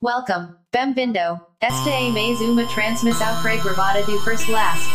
Welcome, Bem-vindo. Esta é mais uma transmissão gravada do first last.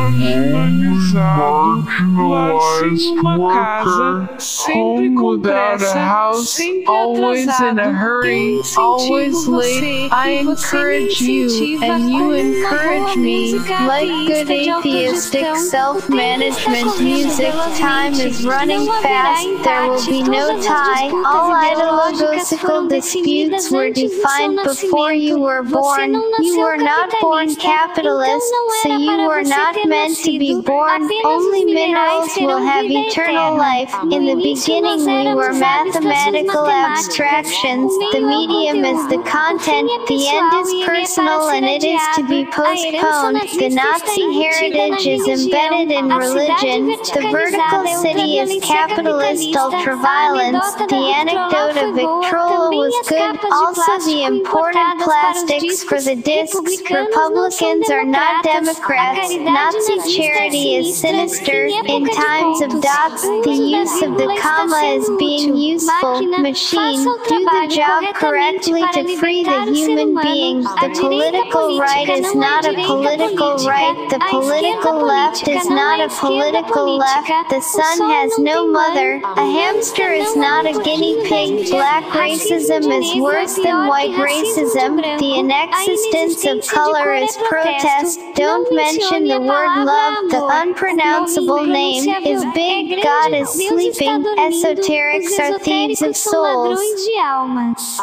Marginalizado, lar sem uma casa, sempre com pressa, sempre always in a hurry, always late. I encourage you, and you encourage me. Like good atheistic self-management o tempo está music, time is running fast, there will be no tie. All ideological disputes were antes do seu defined before you were born. You were not born capitalist, so you were not ter meant to be born. Only minerals will have eternal life. In the beginning, we were mathematical abstractions. The medium is the content, O fim é the end is ele é para personal, and it is to be adiado. A herança postponed. The Nazi heritage is embedded in religion. The vertical city is capitalist ultraviolence. The anecdote of Victrola foi boa. Victrola Também was good. Also, the imported importadas para os plastics for the discs. Republicans are not. Democrats. Caridade Nazi charity is sinister. In times of dots, the use of the comma is being useful. Machine, do the job correctly to free the libertar o ser human being. The political right is not a political right. The political left is not a political left. The sun has no mother. A hamster is not a guinea pig. Black racism is worse than white que racismo de racism. The inexistence of color is protest. Don't mention the word love, the unpronounceable name, is big. God is sleeping. Esoterics are thieves of souls.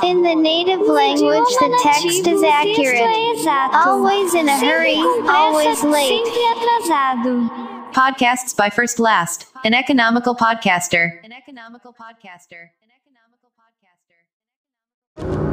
In the native language, the text is accurate. Always in a hurry, always late. Podcasts by First Last, an economical podcaster. An economical podcaster. An economical podcaster.